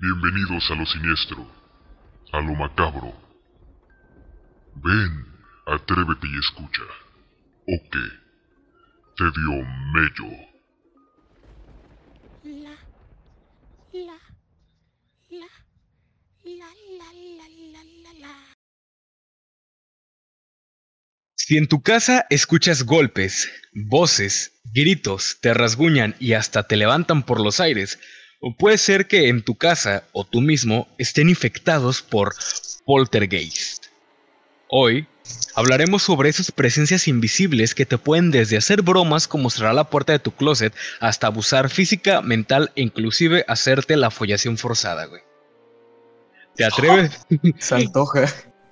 Bienvenidos a lo siniestro, a lo macabro. Ven, atrévete y escucha. ¿O qué? Te dio mello. La, la, la, la, la, la, la, la, la. Si en tu casa escuchas golpes, voces, gritos, te rasguñan y hasta te levantan por los aires, o puede ser que en tu casa o tú mismo estén infectados por poltergeist. Hoy hablaremos sobre esas presencias invisibles que te pueden desde hacer bromas como cerrar la puerta de tu closet hasta abusar física, mental e inclusive hacerte la follación forzada, güey. ¿Te atreves? Se antoja.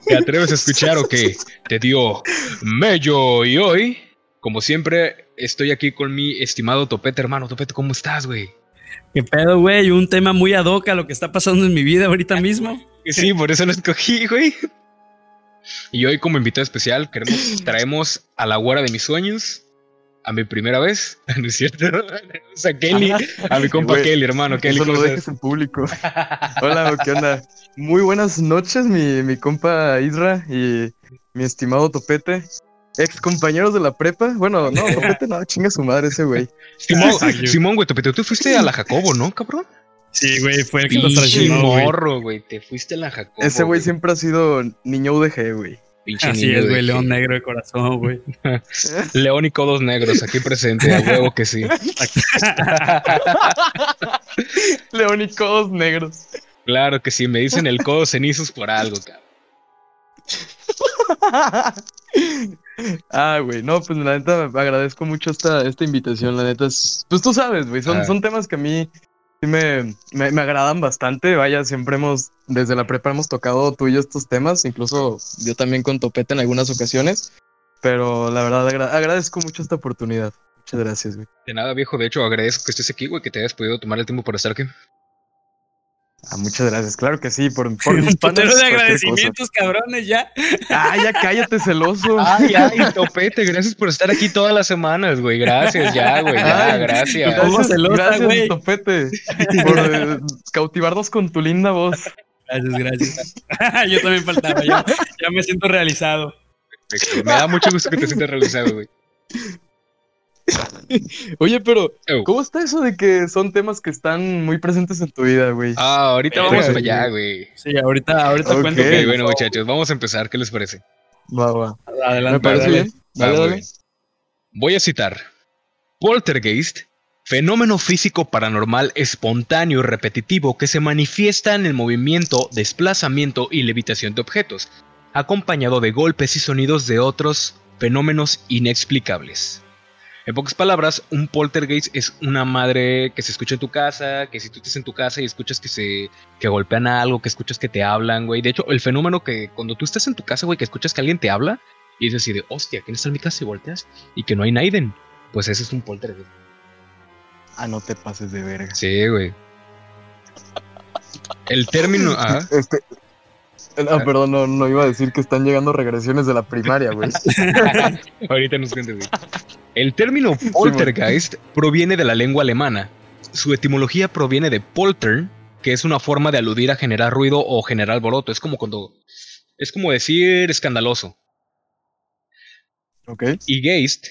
¿Te atreves a escuchar o qué? Te dio mello y hoy, como siempre, estoy aquí con mi estimado Topete, hermano. Topete, ¿cómo estás, güey? ¿Qué pedo, güey? Un tema muy ad hoc a lo que está pasando en mi vida ahorita mismo. Sí, por eso lo escogí, güey. Y hoy, como invitado especial, queremos, traemos a la güera de mis sueños, a mi primera vez, ¿no es cierto? O sea, Kelly, a mi compa Kelly, hermano. Kelly, Eso ¿cómo lo dejes en público. Hola, ¿qué onda? Muy buenas noches, mi, mi compa Isra y mi estimado Topete. Ex compañeros de la prepa. Bueno, no, Topete no, chinga su madre ese güey. Simón. Simón, güey, Topete, tú fuiste a la Jacobo, ¿no, cabrón? Sí, güey, fue el que nos traicionó, güey. morro, güey, te fuiste a la Jacobo. Ese güey siempre ha sido niño UDG, güey. Pinche Así niño es, güey, león negro de corazón, güey. León y codos negros aquí presente, a huevo que sí. León y codos negros. Claro que sí, me dicen el codo cenizos por algo, cabrón. Ah, güey, no, pues la neta agradezco mucho esta, esta invitación, la neta es, pues tú sabes, güey, son, Ah. son temas que a mí sí me, me, me agradan bastante, vaya, siempre hemos, desde la prepa hemos tocado tú y yo estos temas, incluso yo también con Topete en algunas ocasiones, pero la verdad agra- agradezco mucho esta oportunidad, muchas gracias, güey. De nada, viejo, de hecho agradezco que estés aquí, güey, que te hayas podido tomar el tiempo para estar aquí. Ah, muchas gracias, claro que sí, por, por mis de cosa. agradecimientos, cabrones, ya. Ah, ya cállate, celoso. Ay, ay, Topete, gracias por estar aquí todas las semanas, güey. Gracias, ya, güey, ya, Ay, gracias. ¿Cómo Gracias, celosa, gracias, güey? Topete, por eh, cautivarnos con tu linda voz. Gracias, gracias. Yo también faltaba, ya, ya me siento realizado. Perfecto, Me da mucho gusto que te sientas realizado, güey. Oye, pero. ¿cómo está eso de que son temas que están muy presentes en tu vida, güey? Ah, ahorita Verga, vamos para allá, güey. Sí, ahorita, ahorita Ok. cuento bueno, muchachos, vamos a empezar. ¿Qué les parece? Va, va. Adelante, Me parece dale. bien. Dale, Va, dale. güey. Voy a citar. Poltergeist, fenómeno físico paranormal espontáneo y repetitivo que se manifiesta en el movimiento, desplazamiento y levitación de objetos, acompañado de golpes y sonidos de otros fenómenos inexplicables. En pocas palabras, un poltergeist es una madre que se escucha en tu casa, que si tú estás en tu casa y escuchas que se que golpean a algo, que escuchas que te hablan, güey. De hecho, el fenómeno que cuando tú estás en tu casa, güey, que escuchas que alguien te habla y dices así de, hostia, ¿quién está en mi casa? Y volteas y que no hay Naiden. Pues ese es un poltergeist. Ah, no te pases de verga. Sí, güey. El término. Ah, Este. No, perdón, no, no iba a decir que están llegando regresiones de la primaria, güey. ahorita nos cuentes, güey. El término poltergeist proviene de la lengua alemana. Su etimología proviene de poltern, que es una forma de aludir a generar ruido o generar alboroto. Es como cuando. Es como decir escandaloso. ¿Ok? Y geist,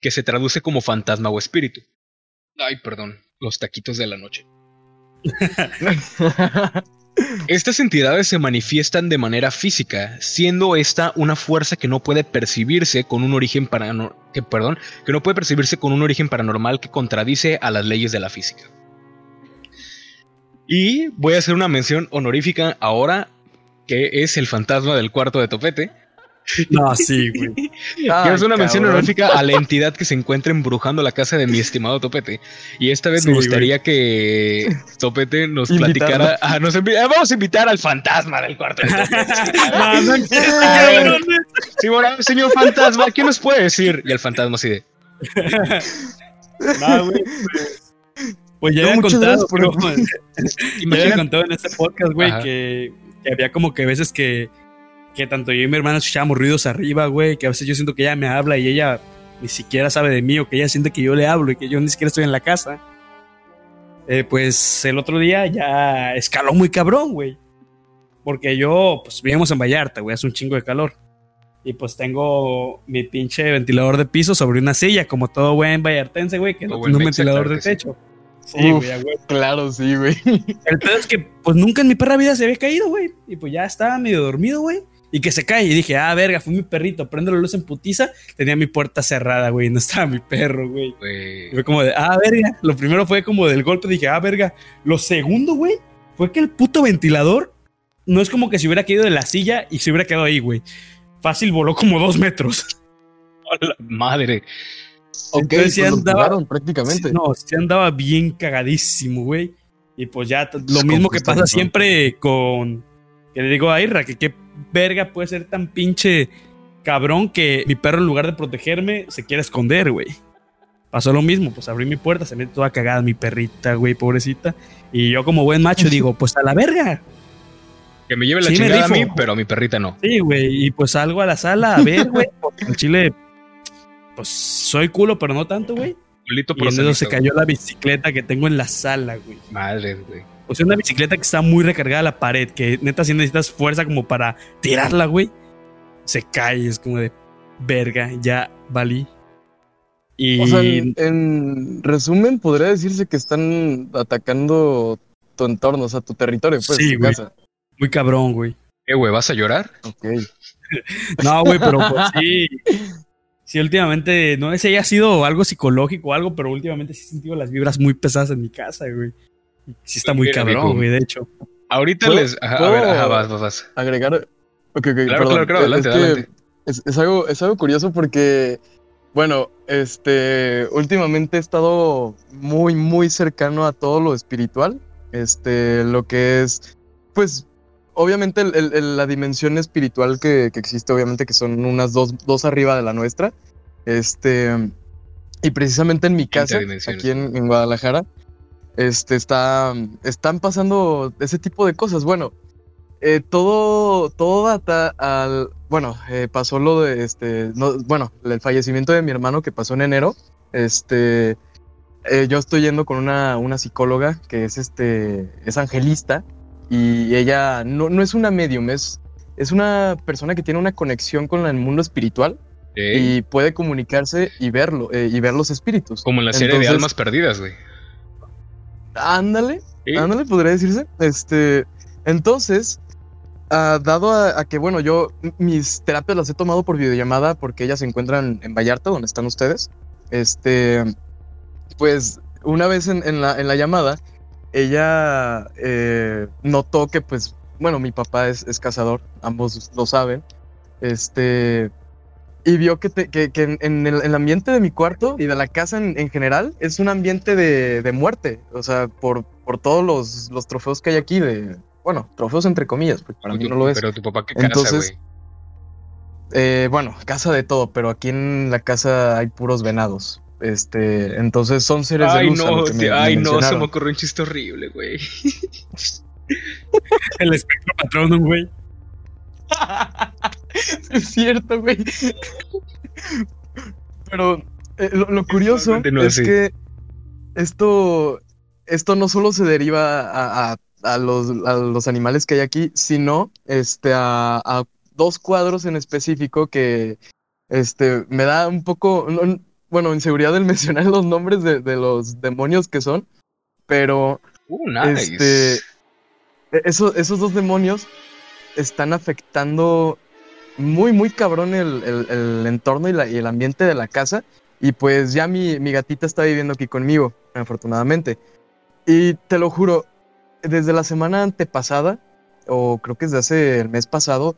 que se traduce como fantasma o espíritu. Ay, perdón. Los taquitos de la noche. Estas entidades se manifiestan de manera física, siendo esta una fuerza que no puede percibirse con un origen parano- que, perdón, que no puede percibirse con un origen paranormal que contradice a las leyes de la física. Y voy a hacer una mención honorífica ahora, que es el fantasma del cuarto de Topete. No, sí, güey. que es una mención honorífica a la entidad que se encuentra embrujando la casa de mi estimado Topete. Y esta vez Sí, me gustaría que Topete nos platicara. ah, nos ah, vamos a invitar al fantasma del cuarto. de Topete. No, no empieces, Ah. Sí, bueno, señor fantasma, ¿qué nos puede decir? Y el fantasma así de. No, güey. Pues, pues ya había contado, pero- ya había contado en este podcast, güey, que había como que veces que, que tanto yo y mi hermana escuchábamos ruidos arriba, güey, que a veces yo siento que ella me habla y ella ni siquiera sabe de mí o que ella siente que yo le hablo y que yo ni siquiera estoy en la casa. eh, pues el otro día ya escaló muy cabrón, güey. Porque yo, pues vivimos en Vallarta, güey, hace un chingo de calor. Y pues tengo mi pinche ventilador de piso sobre una silla, como todo buen vallartense, güey, que no tiene un ventilador claro de sí. techo. Sí, Uf. güey, huevo. Claro, sí, güey. El pedo es que, pues nunca en mi perra vida se había caído, güey. Y pues ya estaba medio dormido, güey. Y que se cae. Y dije, ah, verga, fue mi perrito. Prendo la luz en putiza. Tenía mi puerta cerrada, güey. No estaba mi perro, güey. Y fue como de, ah, verga. Lo primero fue como del golpe. Dije, ah, verga. Lo segundo, güey, fue que el puto ventilador no es como que se hubiera caído de la silla y se hubiera quedado ahí, güey. Fácil voló como dos metros. ¡Hola, madre! Ok, Entonces lo andaba- jugaron prácticamente. No, se andaba bien cagadísimo, güey. Y pues ya lo mismo que pasa siempre con. Que le digo a Irra, que qué verga puede ser tan pinche cabrón que mi perro en lugar de protegerme se quiere esconder, güey. Pasó lo mismo, pues abrí mi puerta, se mete toda cagada mi perrita, güey, pobrecita. Y yo como buen macho digo, pues a la verga. Que me lleve la Sí, chingada a mí, pero a mi perrita no. Sí, güey. Y pues salgo a la sala a ver, güey. Porque en Chile, pues soy culo, pero no tanto, güey. Culito Y en eso se cayó la bicicleta que tengo en la sala, güey. Madre, güey. O sea, una bicicleta que está muy recargada a la pared, que neta si necesitas fuerza como para tirarla, güey. Se cae, es como de verga, ya valí. Y O sea, en, en resumen, podría decirse que están atacando tu entorno, o sea, tu territorio, pues, Sí, tu güey. casa. muy cabrón, güey. ¿Eh, güey? ¿Vas a llorar? Ok. No, güey, pero pues sí. Sí, últimamente, no sé si haya sido algo psicológico o algo, pero últimamente sí he sentido las vibras muy pesadas en mi casa, güey. Sí está muy cabrón, güey, de hecho. Ahorita ¿Puedo- les. Ajá, a ver, ajá, vas, vas, vas. Agregar. Ok, ok, Claro, perdón. claro, claro, adelante, es que adelante. Es, es algo, es algo curioso porque, bueno, este, últimamente he estado muy, muy cercano a todo lo espiritual. Este, lo que es, pues, obviamente el- el- el- la dimensión espiritual que, que existe, obviamente que son unas dos, dos arriba de la nuestra. Este, y precisamente en mi casa, aquí en, en Guadalajara, este, está, están pasando ese tipo de cosas. Bueno, eh, todo, todo data al. Bueno, eh, pasó lo de este. No, bueno, el fallecimiento de mi hermano que pasó en enero. Este. eh, yo estoy yendo con una, una psicóloga que es este. es angelista. Y ella no, no es una medium, es, es una persona que tiene una conexión con el mundo espiritual y puede comunicarse y verlo, eh, y ver los espíritus. Como en la serie de Almas Perdidas, güey. Ándale, Sí. Ándale, podría decirse. Este, entonces, ah, dado a, a que, bueno, yo mis terapias las he tomado por videollamada porque ellas se encuentran en Vallarta, donde están ustedes. Este, pues, una vez en, en la, en la llamada, ella eh, notó que, pues, bueno, mi papá es, es cazador, ambos lo saben. Este, y vio que, te- que, que en, en el, el ambiente de mi cuarto y de la casa en, en general es un ambiente de, de muerte. O sea, por, por todos los, los trofeos que hay aquí de... Bueno, trofeos entre comillas, porque para mí tu- no lo es. Pero tu papá, ¿qué casa, Entonces, güey? Eh, bueno, casa de todo, pero aquí en la casa hay puros venados. Este, entonces son seres de luz. no, me- ay, no, se me ocurrió un chiste horrible, güey. El espectro patrón, güey. es cierto, güey. Pero eh, lo, lo curioso es que esto, esto no solo se deriva a, a- a los, a los animales que hay aquí, sino este, a, dos cuadros en específico que este, me da un poco, no- bueno, inseguridad el mencionar los nombres de, de los demonios que son, pero Uh, nice. Este, e- eso- esos dos demonios están afectando muy, muy cabrón el, el- el entorno y, la- y el ambiente de la casa. Y pues ya mi, mi gatita está viviendo aquí conmigo, afortunadamente. Y te lo juro, desde la semana antepasada, o creo que desde hace el mes pasado,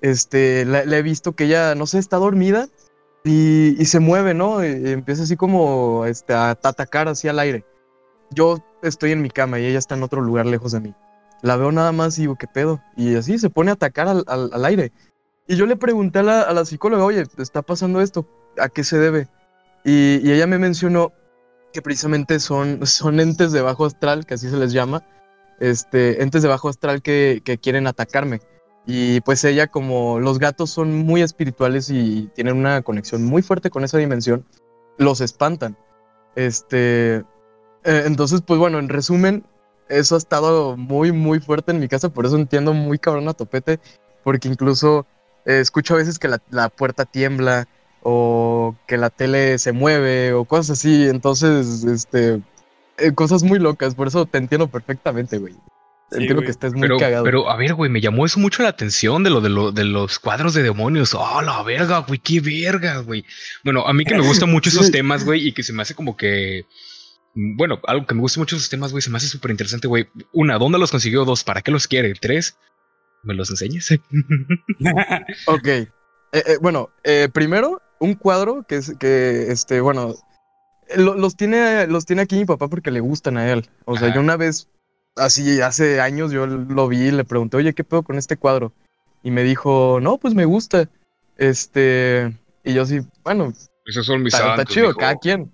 este, la, la he visto que ella, no sé, está dormida y, y se mueve, ¿no? Y, empieza así como este, a atacar así al aire. Yo estoy en mi cama y ella está en otro lugar lejos de mí. La veo nada más y digo, ¿qué pedo? Y así se pone a atacar al, al- al aire. Y yo le pregunté a la, a la psicóloga, oye, ¿te está pasando esto? ¿A qué se debe? Y, y ella me mencionó que precisamente son, son entes de bajo astral, que así se les llama, este, entes de bajo astral que, que quieren atacarme. Y pues ella, como los gatos son muy espirituales y tienen una conexión muy fuerte con esa dimensión, los espantan. Este, Eh, entonces, pues bueno, en resumen, eso ha estado muy, muy fuerte en mi casa, por eso entiendo muy cabrón a Topete, porque incluso eh, escucho a veces que la, la puerta tiembla o que la tele se mueve o cosas así, entonces, este, eh, cosas muy locas, por eso te entiendo perfectamente, güey. Sí, entiendo güey. que estés muy Pero, cagado. pero, a ver, güey, me llamó eso mucho la atención de lo de, lo, de los cuadros de demonios. Oh, la verga, güey, qué verga, güey. Bueno, a mí que me gustan mucho esos temas, güey, y que se me hace como que. Bueno, algo que me gusta mucho esos temas, güey, se me hace súper interesante, güey. Una, ¿dónde los consiguió? Dos, ¿para qué los quiere? Tres, ¿me los enseñas? Ok. Eh, eh, bueno, eh, primero, un cuadro que es que, este, bueno, lo- los, tiene, los tiene aquí mi papá porque le gustan a él. O sea, Ajá. yo una vez, así hace años, yo lo vi y le pregunté, oye, ¿qué pedo con este cuadro? Y me dijo, no, pues me gusta. Este, y yo sí, bueno, Esos son mis está, está chido, cada quien.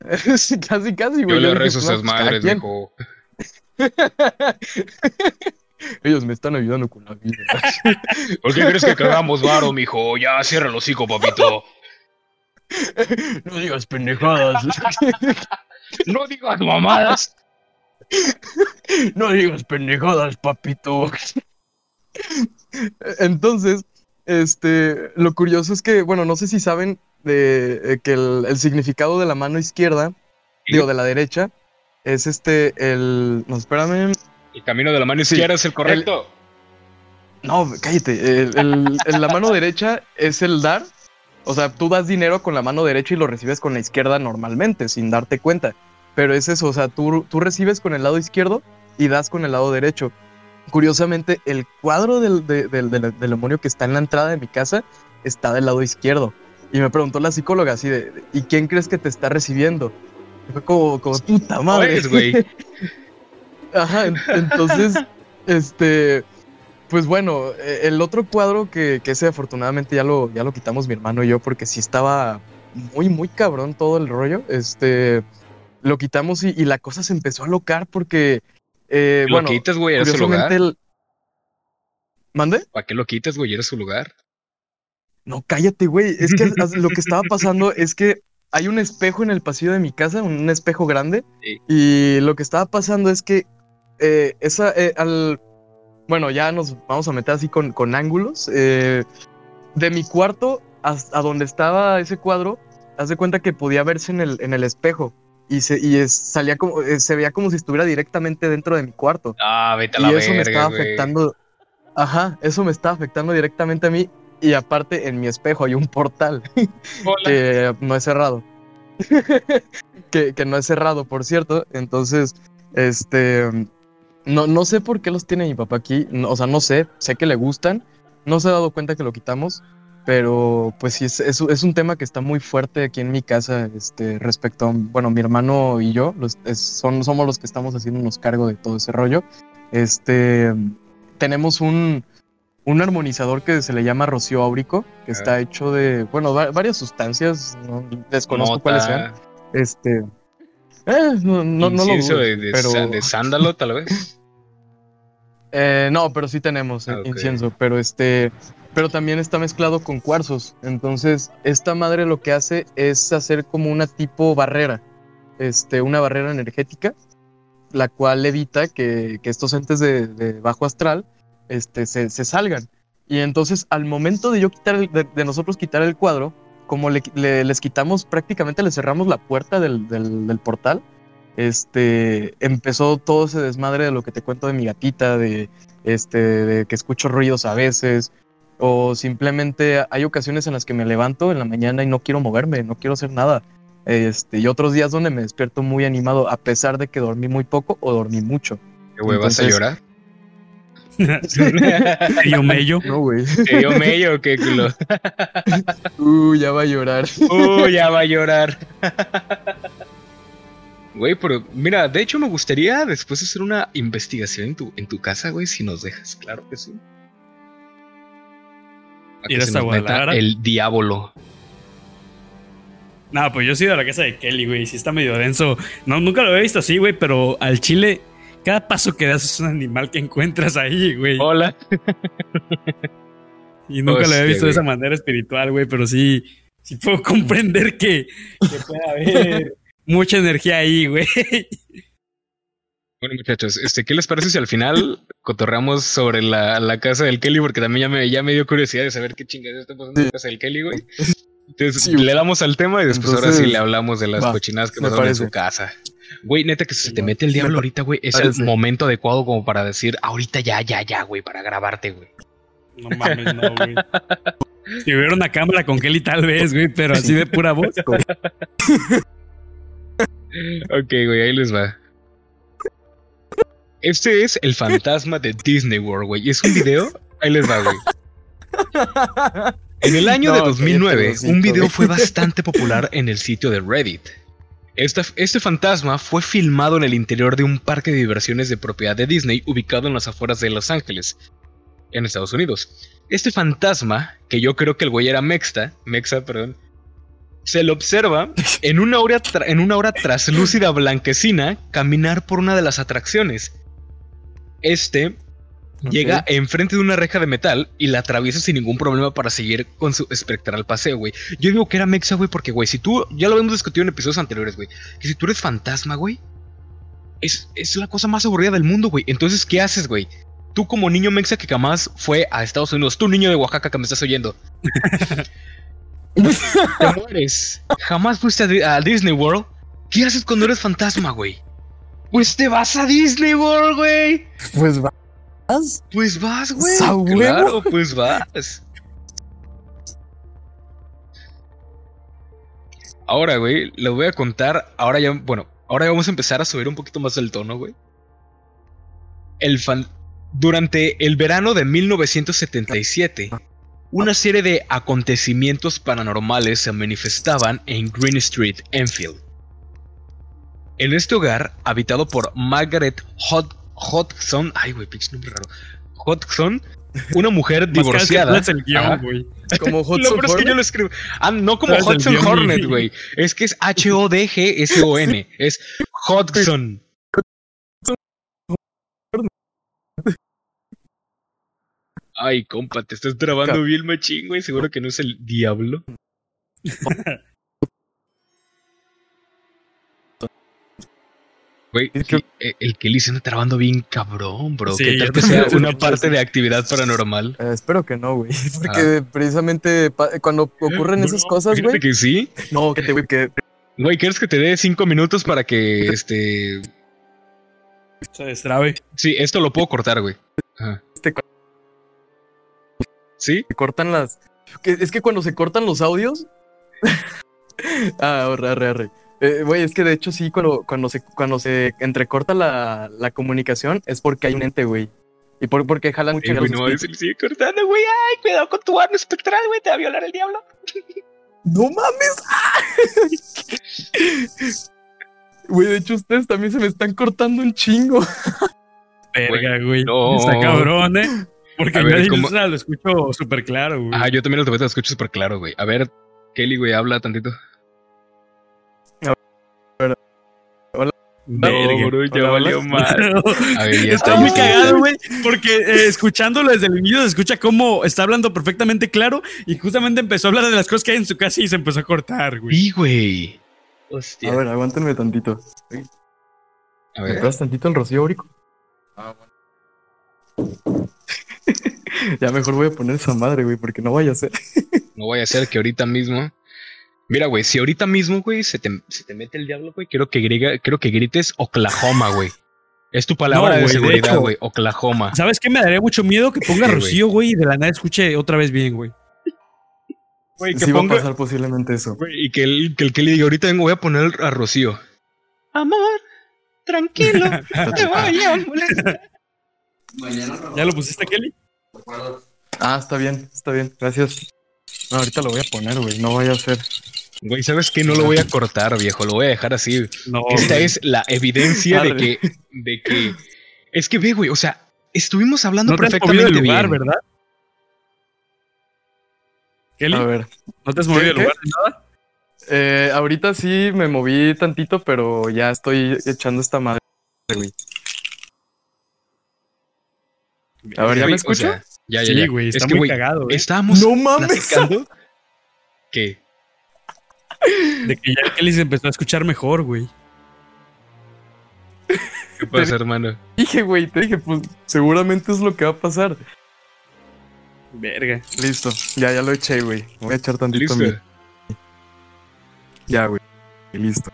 Sí, casi, casi, Yo güey. le dije, rezo a "No, esas pues, madres, quien". mijo. Ellos me están ayudando con la vida. ¿Por qué crees que cagamos varo, mijo? Ya, cierra el hocico, papito. no digas pendejadas. No digas mamadas. No digas pendejadas, papito. Entonces, este, lo curioso es que, bueno, no sé si saben eh, que el, el significado de la mano izquierda, digo, de la derecha, es este, el, no, espérame, El camino de la mano Sí. izquierda es el correcto. no, cállate, el- la mano derecha es el dar, o sea, tú das dinero con la mano derecha y lo recibes con la izquierda normalmente, sin darte cuenta, pero es eso, o sea, tú, tú recibes con el lado izquierdo y das con el lado derecho. Curiosamente, el cuadro del, de- del- del- del demonio que está en la entrada de mi casa está del lado izquierdo. Y me preguntó la psicóloga así de, ¿y quién crees que te está recibiendo? Y fue como, como puta madre. Güey. Ajá, en- entonces, este, pues bueno, eh, el otro cuadro que, que ese afortunadamente ya lo, ya lo quitamos mi hermano y yo porque sí estaba muy, muy cabrón todo el rollo, este, lo quitamos y, y la cosa se empezó a locar porque, eh, lo bueno, quitas, güey, era su lugar. curiosamente el... ¿Mande? ¿Para qué lo quitas, güey? Era su lugar. No, cállate, güey. Es que lo que estaba pasando es que hay un espejo en el pasillo de mi casa, un espejo grande. Sí. Y lo que estaba pasando es que eh, esa, eh, al. Bueno, ya nos vamos a meter así con, con ángulos. eh, de mi cuarto hasta a donde estaba ese cuadro, haz de cuenta que podía verse en el, en el espejo. Y, se, y es- salía como, eh, se veía como si estuviera directamente dentro de mi cuarto. Ah, vete a Y la eso me estaba afectando. Ajá, eso me estaba afectando directamente a mí. Y aparte, en mi espejo hay un portal que no es cerrado. que, que no es cerrado, por cierto. Entonces, este. No, no sé por qué los tiene mi papá aquí. no- o sea, no sé. Sé que le gustan. No se ha dado cuenta que lo quitamos. Pero, pues sí, es, es, es un tema que está muy fuerte aquí en mi casa. Este, respecto a. Bueno, mi hermano y yo los, es- son, somos los que estamos haciéndonos cargo de todo ese rollo. Este. Tenemos un, un armonizador que se le llama Rocío Áurico, que está hecho de, bueno, va- varias sustancias, no desconozco Mota, cuáles sean. Este. eh, no, no, no lo incienso dudo, de, de, pero- de sándalo, tal vez. Eh, no, pero sí tenemos eh, Ah, incienso, pero este, pero también está mezclado con cuarzos. Entonces, esta madre lo que hace es hacer como una tipo barrera, este, una barrera energética, la cual evita que, que estos entes de, de bajo astral, este, se, se salgan. Y entonces, al momento de yo quitar, el- de, de nosotros quitar el cuadro, como le, le- les quitamos, prácticamente le cerramos la puerta del, del- del portal, este, empezó todo ese desmadre de lo que te cuento de mi gatita, de, este, de que escucho ruidos a veces, o simplemente hay ocasiones en las que me levanto en la mañana y no quiero moverme, no quiero hacer nada. Este, y otros días donde me despierto muy animado, a pesar de que dormí muy poco o dormí mucho. ¿Qué güey, vas a llorar? Yo mello. No, güey. ¿Te dio mello o qué culo? Uh, ya va a llorar. Uh, ya va a llorar. Güey, pero mira, de hecho me gustaría después hacer una investigación en tu, en tu casa, güey, si nos dejas, claro que sí. A ¿Ir hasta Guadalajara? El diablo. No, pues yo he ido a la casa de Kelly, güey. Sí está medio denso. No, nunca lo había visto así, güey, pero al chile, cada paso que das es un animal que encuentras ahí, güey. Hola. Y nunca lo había visto de esa manera espiritual, güey, pero sí, sí puedo comprender que, que pueda haber mucha energía ahí, güey. Bueno, muchachos, este, ¿qué les parece si al final cotorreamos sobre la, la casa del Kelly? Porque también ya me, ya me dio curiosidad de saber qué chingados está pasando en la casa del Kelly, güey. Entonces, Sí, le damos al tema y después ahora sí le hablamos de las va, cochinadas que me pasaron en su casa. Güey, neta, que si se te mete el diablo ahorita, güey, es parece. el momento adecuado como para decir, ahorita ya, ya, ya, güey, para grabarte, güey. No mames, no, güey. Si hubiera una cámara con Kelly, tal vez, güey, pero así de pura voz. Ok, güey, ahí les va. Este es el fantasma de Disney World, güey. Y es un video. Ahí les va, güey. En el año de No, 2009, cállate, Rosito, un video güey. fue bastante popular en el sitio de Reddit. Este fantasma fue filmado en el interior de un parque de diversiones de propiedad de Disney ubicado en las afueras de Los Ángeles, en Estados Unidos. Este fantasma, que yo creo que el güey era Mexa, Mexa, perdón, se lo observa en una hora, en una hora traslúcida blanquecina caminar por una de las atracciones. Este llega enfrente de una reja de metal y la atraviesa sin ningún problema para seguir con su espectral paseo, güey. Yo digo que era Mexa, güey, porque, güey, si tú, ya lo hemos discutido en episodios anteriores, güey, que si tú eres fantasma, güey, es, es la cosa más aburrida del mundo, güey. Entonces, ¿qué haces, güey? Tú como niño Mexa que jamás fue a Estados Unidos, tú niño de Oaxaca que me estás oyendo. Te mueres. Jamás fuiste a, a Disney World. ¿Qué haces cuando eres fantasma, güey? Pues te vas a Disney World, güey. Pues vas. Pues vas, güey. Claro, pues vas. Ahora, güey, les voy a contar. Ahora ya, bueno, ahora ya vamos a empezar a subir un poquito más el tono, güey. El fan. Durante el verano de 1977, una serie de acontecimientos paranormales se manifestaban en Green Street, Enfield. En este hogar, habitado por Margaret Hod- Hodgson, ay, güey, pinche nombre raro. Hodgson, una mujer divorciada. el guion, güey. Como Lo peor es que yo lo escribo. Ah, no como ¿Sabes el Hudson guion? Hornet, güey. Es que es H-O-D-G-S-O-N. Es Hodgson. Ay, compa, te estás trabando bien machín, güey. Seguro que no es el diablo. Güey, Es que- el, el Kelly se anda trabando bien cabrón, bro. Sí, ¿Qué tal que sea una parte de actividad paranormal? Eh, espero que no, güey. Porque precisamente pa- cuando ocurren esas cosas, güey. que sí. No, que te, güey, que Güey, ¿quieres que te dé cinco minutos para que este. Se destrabe. Sí, esto lo puedo cortar, güey. Ajá. Este ¿Sí? se cortan las. es que cuando se cortan los audios. ah, arre, arre, arre. Eh, Güey, es que de hecho sí, cuando, cuando, se, cuando se entrecorta la, la comunicación es porque hay un ente, güey. Y por, porque jalan mucho güey, no, se le sigue cortando, güey. Ay, cuidado con tu arma espectral, güey. Te va a violar el diablo. ¡No mames! Güey, de hecho ustedes también se me están cortando un chingo. Verga, güey. no. Está cabrón, ¿eh? Porque A ver, lo escucho súper claro, güey. Ajá, yo también lo escucho súper claro, güey. A ver, Kelly, güey, habla tantito. No, bro, ya Hola, valió hola. mal. A ver, ya está. Está muy cagado, güey, porque eh, escuchándolo desde el inicio se escucha cómo está hablando perfectamente claro y justamente empezó a hablar de las cosas que hay en su casa y se empezó a cortar, güey. Sí, güey. Hostia. A ver, aguántenme tantito. A ¿Me ver. pasas tantito el rocío aurico? ya mejor voy a poner esa madre, güey, porque no vaya a ser. No voy a hacer que ahorita mismo. Mira, güey, si ahorita mismo, güey, se te, se te mete el diablo, güey, quiero que, griga- quiero que grites Oklahoma, güey. Es tu palabra No, de seguridad, güey. Oklahoma. ¿Sabes qué? Me daría mucho miedo que ponga ¿Qué, güey? Rocío, güey, y de la nada escuche otra vez bien, güey. Güey, que Sí va a pasar posiblemente eso. y que el, que el que le diga, ahorita vengo, voy a poner a Rocío. Amor, tranquilo, no te voy a molestar. ¿Ya lo pusiste, Kelly? Ah, está bien, está bien, gracias. No, ahorita lo voy a poner, güey, no vaya a ser. Güey, ¿sabes qué? No lo voy a cortar, viejo, lo voy a dejar así. No. Esta güey. es la evidencia de que, de que. Es que ve, güey, o sea, estuvimos hablando No te has movido perfectamente del lugar, bien. ¿verdad? Kelly, A ver, ¿no te has movido del lugar de nada? eh, ahorita sí me moví tantito, pero ya estoy echando esta madre, güey. A ver, ¿ya Güey, me o sea, ya, ya, Sí, ya. güey, Es está que, muy güey, cagado, güey. Estábamos No mames. platicando que De que ya Kelly se empezó a escuchar mejor, güey. ¿Qué pasa, hermano? Dije, güey, te dije, pues seguramente es lo que va a pasar. Verga. Listo, ya, ya lo eché, güey. Voy a echar tantito ¿Listo? mi- Ya, güey. Listo.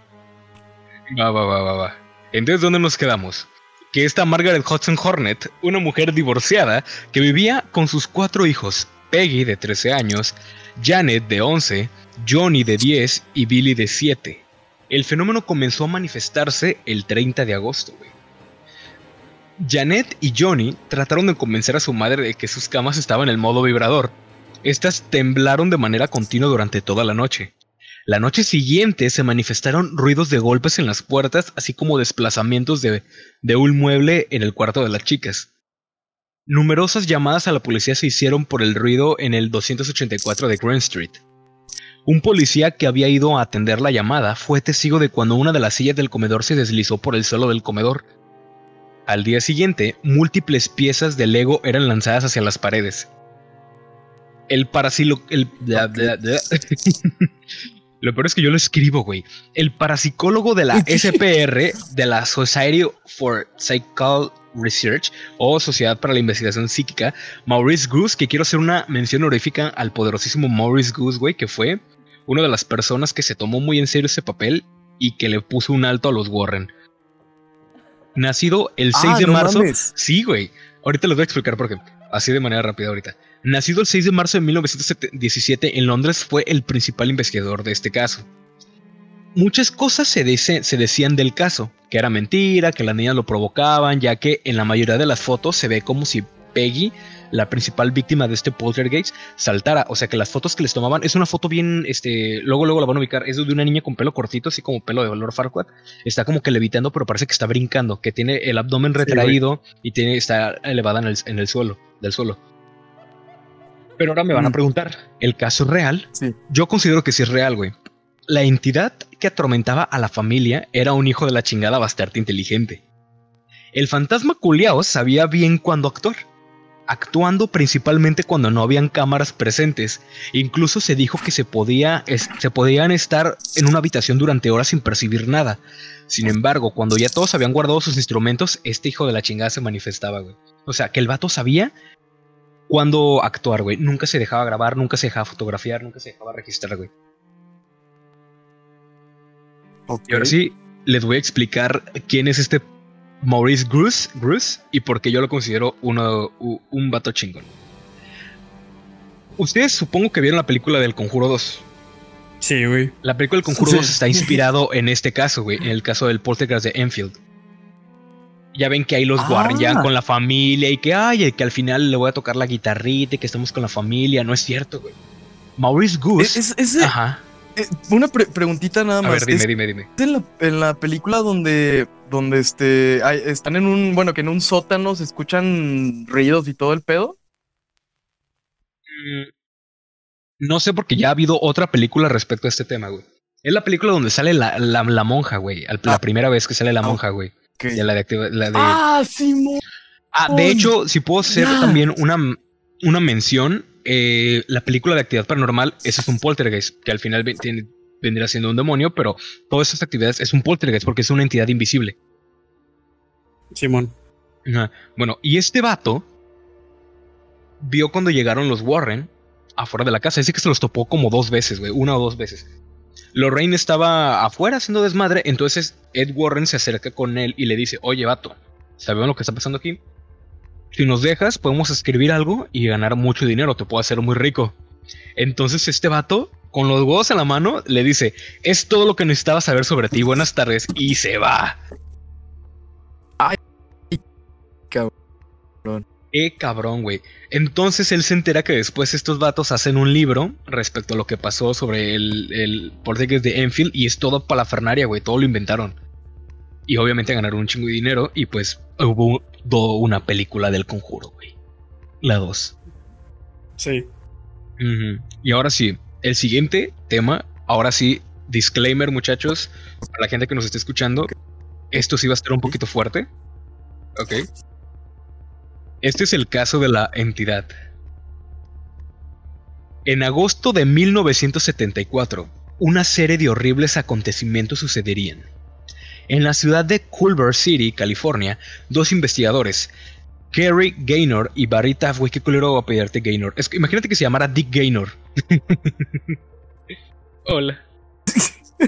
Va, va, va, va, va. Entonces, ¿dónde nos quedamos? Que esta Margaret Hudson Hornet, una mujer divorciada que vivía con sus cuatro hijos, Peggy de 13 años, Janet de 11, Johnny de 10 y Billy de 7. El fenómeno comenzó a manifestarse el 30 de agosto. Janet y Johnny trataron de convencer a su madre de que sus camas estaban en el modo vibrador. Estas temblaron de manera continua durante toda la noche. La noche siguiente se manifestaron ruidos de golpes en las puertas, así como desplazamientos de, de un mueble en el cuarto de las chicas. Numerosas llamadas a la policía se hicieron por el ruido en el 284 de Grand Street. Un policía que había ido a atender la llamada fue testigo de cuando una de las sillas del comedor se deslizó por el suelo del comedor. Al día siguiente, múltiples piezas de Lego eran lanzadas hacia las paredes. El parasilo... El, bla, bla, bla. Lo peor es que yo lo escribo, güey. El parapsicólogo de la SPR, de la Society for Psychical Research o Sociedad para la Investigación Psíquica, Maurice Goose, que quiero hacer una mención honorífica al poderosísimo Maurice Goose, güey, que fue una de las personas que se tomó muy en serio ese papel y que le puso un alto a los Warren. Nacido el 6 Ah, de no marzo. mames. Sí, güey. Ahorita les voy a explicar por qué. Así de manera rápida ahorita. Nacido el 6 de marzo de 1917 en Londres, fue el principal investigador de este caso. Muchas cosas se, dice- se decían del caso, que era mentira, que las niñas lo provocaban, ya que en la mayoría de las fotos se ve como si Peggy, la principal víctima de este poltergeist, saltara. O sea que las fotos que les tomaban, es una foto bien, este, luego luego la van a ubicar, es de una niña con pelo cortito, así como pelo de Lord Farquaad. Está como que levitando, pero parece que está brincando, que tiene el abdomen retraído y tiene, está elevada en el, en el suelo, del suelo. Pero ahora me van a Mm. preguntar, ¿el caso es real? Sí. Yo considero que sí es real, güey. La entidad que atormentaba a la familia era un hijo de la chingada bastante inteligente. El fantasma culiao sabía bien cuándo actuar, actuando principalmente cuando no habían cámaras presentes. Incluso se dijo que se, podía, se podían estar en una habitación durante horas sin percibir nada. Sin embargo, cuando ya todos habían guardado sus instrumentos, este hijo de la chingada se manifestaba, güey. O sea, que el vato sabía cuándo actuar, güey. Nunca se dejaba grabar, nunca se dejaba fotografiar, nunca se dejaba registrar, güey. Y ahora sí, les voy a explicar quién es este Maurice Bruce, Bruce y por qué yo lo considero uno, un vato chingón. Ustedes supongo que vieron la película del Conjuro 2. Sí, güey. La película del Conjuro Sí. 2 está inspirado en este caso, güey, en el caso del poltergeist de Enfield. Ya ven que ahí los Ah. Warren llegan con la familia y que, ay, que al final le voy a tocar la guitarrita y que estamos con la familia. No es cierto, güey. Maurice Goose. Es, es- ese- Ajá. Eh, una pre- preguntita nada A más. ver, dime, ¿Es dime, dime. en la, en la película donde, donde este, hay- están en un, bueno, que en un sótano se escuchan ruidos y todo el pedo? Mm, No sé porque ya ha habido otra película respecto a este tema, güey. Es la película donde sale la, la, la monja, güey. La Ah. primera vez que sale la Ah, monja, güey. Ok. Ya la de la de- Ah, Simón. Ah, de hecho, si puedo hacer también una, una mención, eh, la película de actividad paranormal, ese es un poltergeist, que al final tiene- vendría siendo un demonio, pero todas estas actividades es un poltergeist porque es una entidad invisible. Simón. Ajá. Bueno, y este vato vio cuando llegaron los Warren afuera de la casa. Dice que se los topó como dos veces, güey, una o dos veces. Lorraine estaba afuera haciendo desmadre, entonces Ed Warren se acerca con él y le dice, oye, vato, ¿sabemos lo que está pasando aquí? Si nos dejas, podemos escribir algo y ganar mucho dinero, te puedo hacer muy rico. Entonces este vato, con los huevos en la mano, le dice, es todo lo que necesitaba saber sobre ti, buenas tardes, y se va. Cabrón. Eh, cabrón, güey. Entonces él se entera que después estos vatos hacen un libro respecto a lo que pasó sobre el, el Portugués de Enfield y es todo palafernaria, güey. Todo lo inventaron. Y obviamente ganaron un chingo de dinero y pues hubo una película del conjuro, güey. La 2. Sí. Y ahora sí, el siguiente tema, ahora sí, disclaimer muchachos, para la gente que nos esté escuchando, esto sí va a estar un poquito fuerte. Ok. Este es el caso de la entidad. En agosto de 1974, una serie de horribles acontecimientos sucederían. En la ciudad de Culver City, California, dos investigadores, Kerry Gaynor y Barry Taff, güey, qué culero va a pedirte Gaynor. Es que imagínate que se llamara Dick Gaynor. Hola.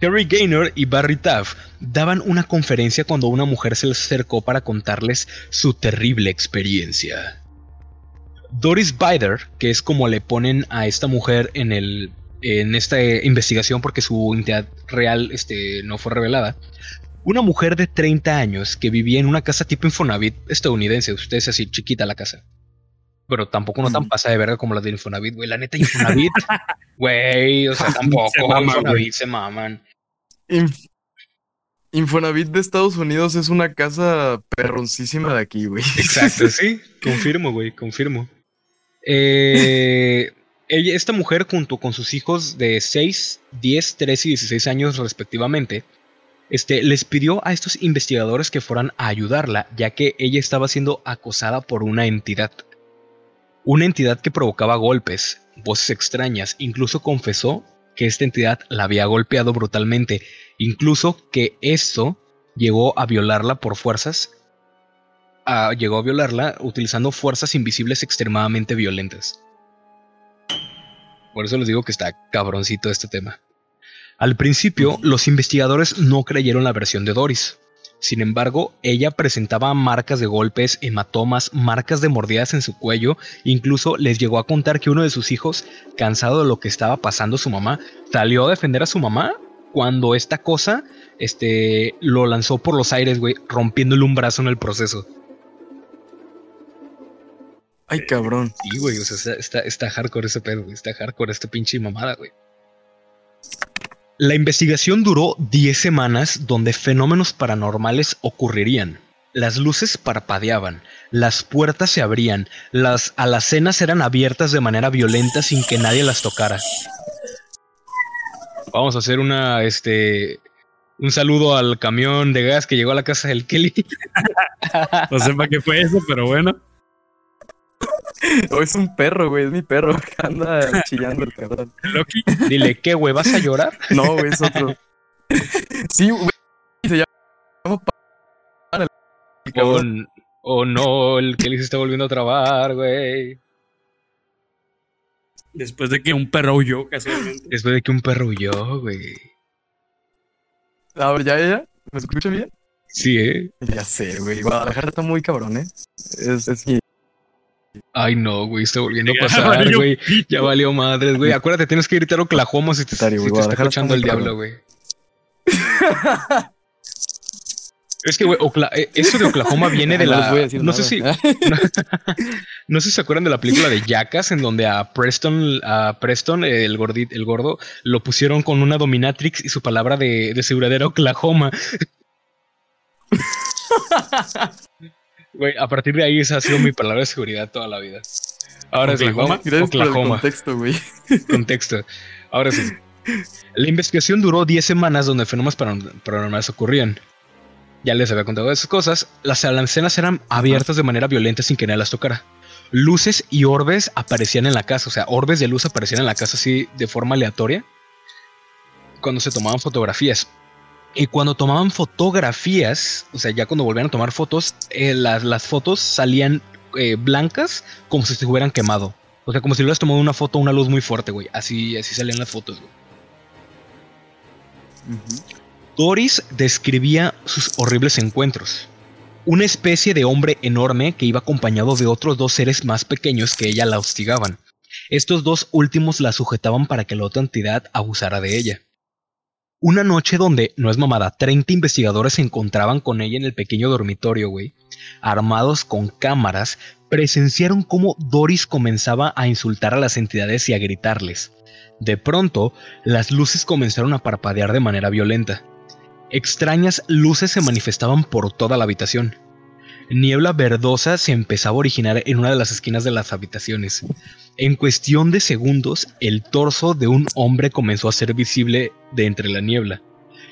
Kerry Gaynor y Barry Taff daban una conferencia cuando una mujer se les acercó para contarles su terrible experiencia. Doris Bider, que es como le ponen a esta mujer en, el, en esta investigación porque su identidad real este, no fue revelada, una mujer de 30 años que vivía en una casa tipo Infonavit estadounidense, ustedes así chiquita la casa. Pero tampoco no tan pasa de verga como la de Infonavit, güey. La neta, Infonavit, güey, o sea, tampoco. Se maman, Infonavit se maman. Inf- Infonavit de Estados Unidos es una casa perroncísima de aquí, güey. Exacto, sí. Confirmo, güey, confirmo. Eh, esta mujer, junto con sus hijos de 6, 10, 13 y 16 años respectivamente, este, les pidió a estos investigadores que fueran a ayudarla, ya que ella estaba siendo acosada por una entidad. Una entidad que provocaba golpes, voces extrañas, incluso confesó que esta entidad la había golpeado brutalmente, incluso que esto llegó a violarla por fuerzas ah, llegó a violarla utilizando fuerzas invisibles extremadamente violentas. Por eso les digo que está cabroncito este tema. Al principio, los investigadores no creyeron la versión de Doris. Sin embargo, ella presentaba marcas de golpes, hematomas, marcas de mordidas en su cuello, incluso les llegó a contar que uno de sus hijos, cansado de lo que estaba pasando su mamá, salió a defender a su mamá cuando esta cosa este, lo lanzó por los aires, güey, rompiéndole un brazo en el proceso. Ay, cabrón. Sí, güey, o sea, está, está, hardcore ese pedo, güey. Está hardcore esta pinche mamada, güey. La investigación duró 10 semanas donde fenómenos paranormales ocurrirían. Las luces parpadeaban, las puertas se abrían, las alacenas eran abiertas de manera violenta sin que nadie las tocara. Vamos a hacer una, este, un saludo al camión de gas que llegó a la casa del Kelly. No sé para qué fue eso, pero bueno. Oh, es un perro, güey. Es mi perro que anda chillando el cabrón. Loki. Dile, ¿qué, güey? ¿Vas a llorar? No, güey, es otro. Sí, güey. Se llama Pan. Oh, oh, no, el Kelly se está volviendo a trabar, güey. Después de que un perro huyó casualmente. Después de que un perro huyó, güey. A ver, ¿ya, ya? ¿Me escucha bien? Sí, ¿eh? Ya sé, güey. Guadalajara está muy cabrón, ¿eh? Es, es mi- Ay, no, güey, está volviendo a pasar, güey. Ya valió madres, güey. Acuérdate, tienes que gritar Oklahoma si te, si está escuchando el diablo, güey. Es que, güey, eh, eso de Oklahoma viene de No la. les voy a decir no sé si. No sé si se acuerdan de la película de Jackass, en donde a Preston, a Preston, el gordito, el gordo, lo pusieron con una dominatrix y su palabra de, de seguridad era Oklahoma. Güey, a partir de ahí esa ha sido mi palabra de seguridad toda la vida. Ahora sí, vamos- Oklahoma. contexto, güey. Contexto. Ahora sí. La investigación duró 10 semanas donde fenómenos paran- paranormales ocurrían. Ya les había contado esas cosas. Las alacenas eran abiertas de manera violenta sin que nadie las tocara. Luces y orbes aparecían en la casa. O sea, orbes de luz aparecían en la casa así de forma aleatoria. Cuando se tomaban fotografías. Y cuando tomaban fotografías, o sea, ya cuando volvían a tomar fotos, eh, las, las fotos salían eh, blancas como si se hubieran quemado. O sea, como si hubieras tomado una foto una luz muy fuerte, güey. Así, así salían las fotos, güey. Doris describía sus horribles encuentros. Una especie de hombre enorme que iba acompañado de otros dos seres más pequeños que ella la hostigaban. Estos dos últimos la sujetaban para que la otra entidad abusara de ella. Una noche donde, no es mamada, 30 investigadores se encontraban con ella en el pequeño dormitorio, güey. Armados con cámaras, presenciaron cómo Doris comenzaba a insultar a las entidades y a gritarles. De pronto, las luces comenzaron a parpadear de manera violenta. Extrañas luces se manifestaban por toda la habitación. Niebla verdosa se empezaba a originar en una de las esquinas de las habitaciones. En cuestión de segundos, el torso de un hombre comenzó a ser visible de entre la niebla.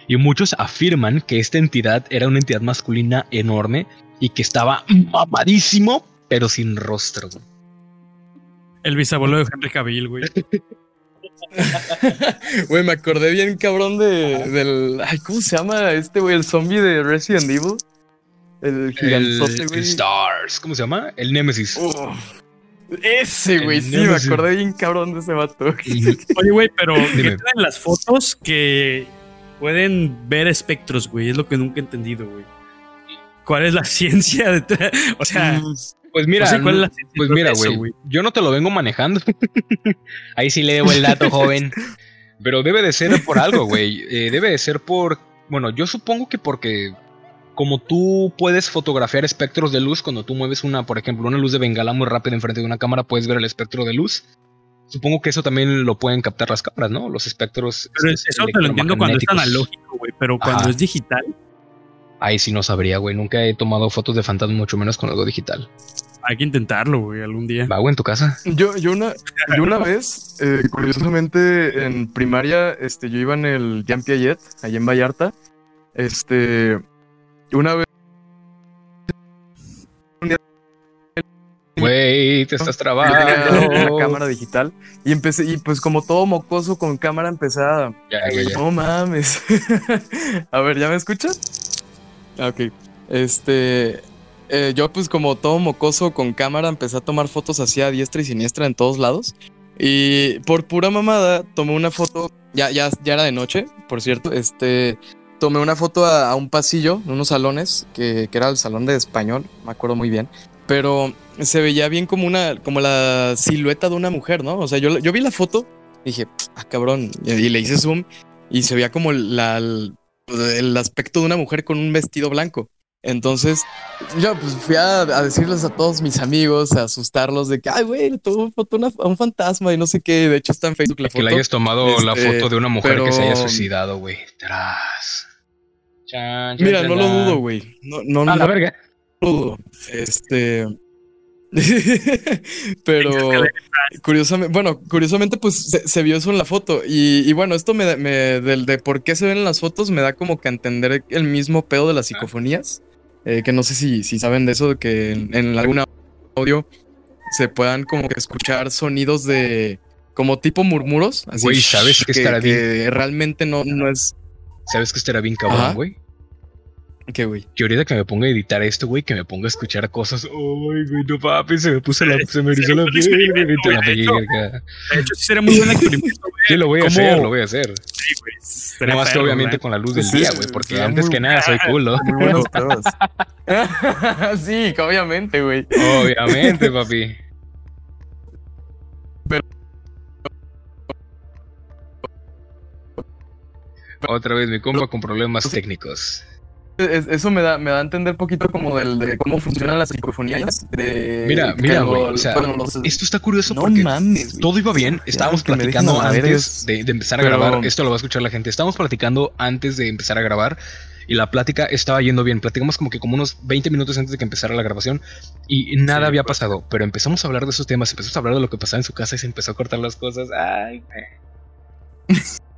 Y muchos afirman que esta entidad era una entidad masculina enorme y que estaba mamadísimo, pero sin rostro. El bisabuelo de Henry Cavill, güey. Güey, me acordé bien cabrón de, del. Ay, ¿cómo se llama este, güey? El zombie de Resident Evil. El gigantote, güey. el Stars, ¿cómo se llama? El Nemesis. Ese, güey, sí, me acordé bien cabrón de ese vato. Oye, güey, pero ¿qué tienen las fotos que pueden ver espectros, güey? Es lo que nunca he entendido, güey. ¿Cuál es la ciencia detrás? O sea, Pues mira, no sé cuál es la ciencia pues mira, güey, yo no te lo vengo manejando. Ahí sí le debo el dato, joven. Pero debe de ser por algo, güey. Eh, debe de ser por, bueno, yo supongo que porque como tú puedes fotografiar espectros de luz cuando tú mueves una, por ejemplo, una luz de bengala muy rápida enfrente de una cámara, puedes ver el espectro de luz. Supongo que eso también lo pueden captar las cámaras, ¿no? Los espectros. Pero este, eso te lo entiendo cuando es analógico, güey. Pero cuando Ajá. es digital, Ahí sí no sabría, güey. Nunca he tomado fotos de fantasma, mucho menos con algo digital. hay que intentarlo, güey, algún día. ¿Va, güey, en tu casa? Yo, yo, una, yo una vez, eh, curiosamente, en primaria, este, yo iba en el Jean Piaget, allá en Vallarta. Este, una vez. Güey, te estás trabado. una cámara digital y empecé, y pues como todo mocoso con cámara, empecé a. Ya, ya, ya. No mames. a ver, ¿ya me escuchas? Ah, Ok. Este. eh, yo, pues, como todo mocoso con cámara, empecé a tomar fotos así a diestra y siniestra en todos lados. Y por pura mamada, tomé una foto. Ya, ya, ya era de noche, por cierto. Este. Tomé una foto a, a un pasillo, en unos salones, que, que era el salón de español, me acuerdo muy bien. Pero se veía bien como una. como la silueta de una mujer, ¿no? O sea, yo, yo vi la foto, dije, ah, cabrón. Y, y le hice zoom y se veía como la, el, el aspecto de una mujer con un vestido blanco. Entonces, yo pues fui a, a decirles a todos mis amigos, a asustarlos de que, ay, güey, le tomé foto a un fantasma y no sé qué. De hecho, está en Facebook la Que le foto. hayas tomado la Este, foto de una mujer que se haya suicidado, güey. Tras. Chan, chan, Mira, chan, no lo dudo, güey. No, no, A no la verga. lo dudo. Este. Pero curiosamente, bueno, curiosamente, pues se, se vio eso en la foto. Y, y bueno, esto me, da- me del de por qué se ven en las fotos me da como que a entender el mismo pedo de las psicofonías. eh, que no sé si, si saben de eso, de que en, en algún audio se puedan como que escuchar sonidos de como tipo murmuros. Así, Güey, ¿sabes qué que, bien? que realmente no, no es. ¿Sabes que estará bien cabrón, Ajá. güey? ¿Qué, güey? Que ahorita que me ponga a editar esto, güey, que me ponga a escuchar cosas. Ay, güey, no papi, se me puso la. Se me erizó la piel, de hecho. sería muy buen experimento, güey. Sí, lo voy a ¿Cómo? hacer, lo voy a hacer. Sí, güey. Nada más que obviamente con la luz del Sí, día, güey, porque antes muy- que nada soy culo. Muy sí, obviamente, güey. Obviamente, papi. Otra vez mi compa con problemas técnicos. Es- eso me da, me da a entender poquito como del, de cómo funcionan las psicofonías. De, Mira, mira, güey. O sea, los- esto está curioso no porque mames, todo iba bien. Estábamos platicando antes es- de, de empezar a pero- grabar. Esto lo va a escuchar la gente. Estábamos platicando antes de empezar a grabar. Y la plática estaba yendo bien. Platicamos como que como unos 20 minutos antes de que empezara la grabación. Y nada Sí, había pues. pasado. Pero empezamos a hablar de esos temas. Empezamos a hablar de lo que pasaba en su casa y se empezó a cortar las cosas. Ay,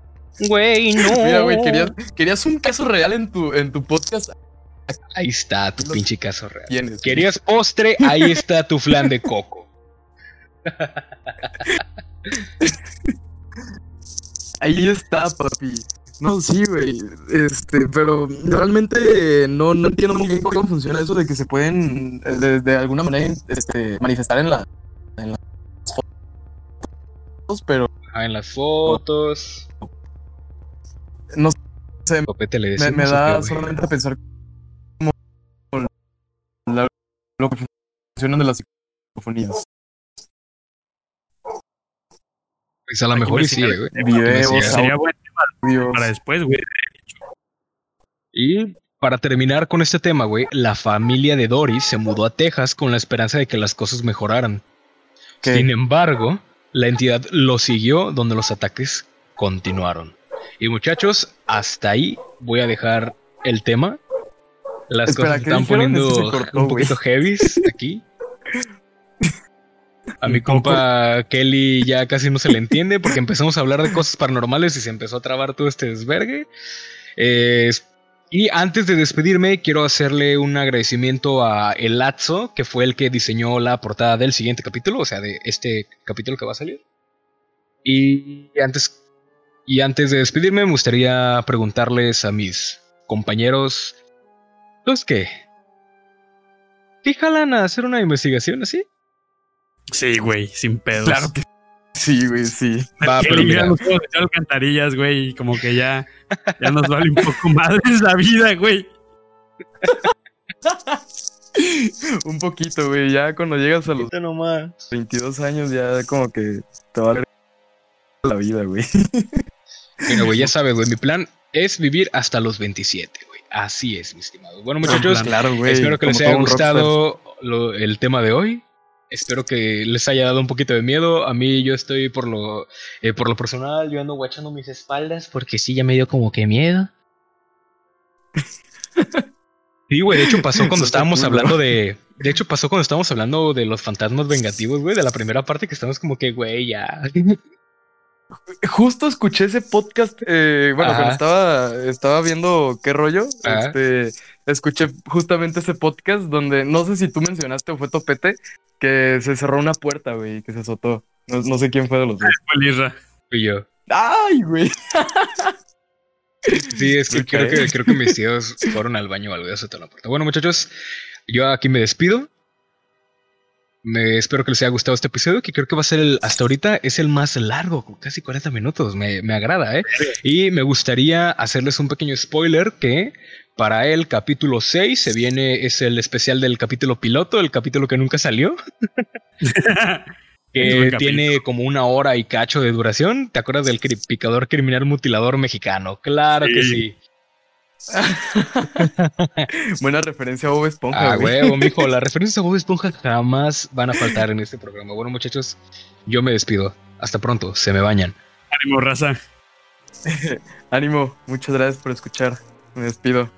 güey. No. Mira, güey, querías, querías un caso real en tu, en tu podcast. Ahí está tu Los- pinche caso real. Tienes. güey. ¿Querías postre? Ahí está tu flan de coco. Ahí está, papi. No, sí, güey. Este, pero realmente no, no entiendo muy bien cómo funciona eso de que se pueden eh, de, de alguna manera este, manifestar en, la, en las fotos, pero Ah, en las fotos. No sé, Copete le me, decimos. me ¿o qué, da solamente a pensar cómo la- lo que funcionan de las psicofonías. Pues a lo mejor y sí, güey. Videos. Sería bueno audios. para después, güey. Y para terminar con este tema, güey, la familia de Doris se mudó a Texas con la esperanza de que las cosas mejoraran. ¿Qué? Sin embargo, la entidad lo siguió donde los ataques continuaron. Y muchachos, hasta ahí voy a dejar el tema. Las Espera, cosas se ¿qué están dijeron? poniendo Es que se cortó, un poquito heavies aquí. A mi compa Kelly ya casi no se le entiende porque empezamos a hablar de cosas paranormales y se empezó a trabar todo este desvergue. Eh, Y antes de despedirme, quiero hacerle un agradecimiento a El Lazo, que fue el que diseñó la portada del siguiente capítulo, o sea, de este capítulo que va a salir. Y antes, y antes de despedirme, me gustaría preguntarles a mis compañeros, ¿los qué? ¿Te jalan a hacer una investigación así? Sí, güey, sin pedos. Claro que sí, güey, sí. Va, que pero mira, los alcantarillas, güey, y como que ya, ya nos vale un poco madres la vida, güey. Un poquito, güey. Ya cuando llegas a los nomás. 22 años, ya como que te vale la vida, güey. Mira, güey, ya sabes, güey, mi plan es vivir hasta los 27, güey. Así es, mi estimado. Bueno, muchachos, claro, güey. espero que les haya gustado lo- el tema de hoy. Espero que les haya dado un poquito de miedo. A mí yo estoy por lo, eh, por lo personal, yo ando guachando mis espaldas porque sí, ya me dio como que miedo. Sí, güey, de hecho pasó cuando estábamos hablando de... De hecho pasó cuando estábamos hablando de los fantasmas vengativos, güey, de la primera parte que estamos como que, güey, ya. Justo escuché ese podcast, eh, bueno, Ajá. cuando estaba, estaba viendo qué rollo, Ajá. este, escuché justamente ese podcast donde, no sé si tú mencionaste o fue Topete, que se cerró una puerta, güey, que se azotó. No, no sé quién fue de los dos. Fue. Y yo. ¡Ay, güey! Sí, es que creo que creo que mis tíos fueron al baño o algo y azotaron la puerta. Bueno, muchachos, yo aquí me despido. Me espero que les haya gustado este episodio, que creo que va a ser el, hasta ahorita es el más largo, con casi 40 minutos. Me, me agrada, ¿eh? Y me gustaría hacerles un pequeño spoiler que para el capítulo 6 se viene, es el especial del capítulo piloto, el capítulo que nunca salió. Que tiene como una hora y cacho de duración. ¿Te acuerdas del picador criminal mutilador mexicano? Claro que Sí. Buena referencia a Bob Esponja, Ah, güey. huevo, mijo. Las referencias a Bob Esponja jamás van a faltar en este programa. Bueno, muchachos, yo me despido. Hasta pronto. Se me bañan. Ánimo, raza. Ánimo, muchas gracias por escuchar. Me despido.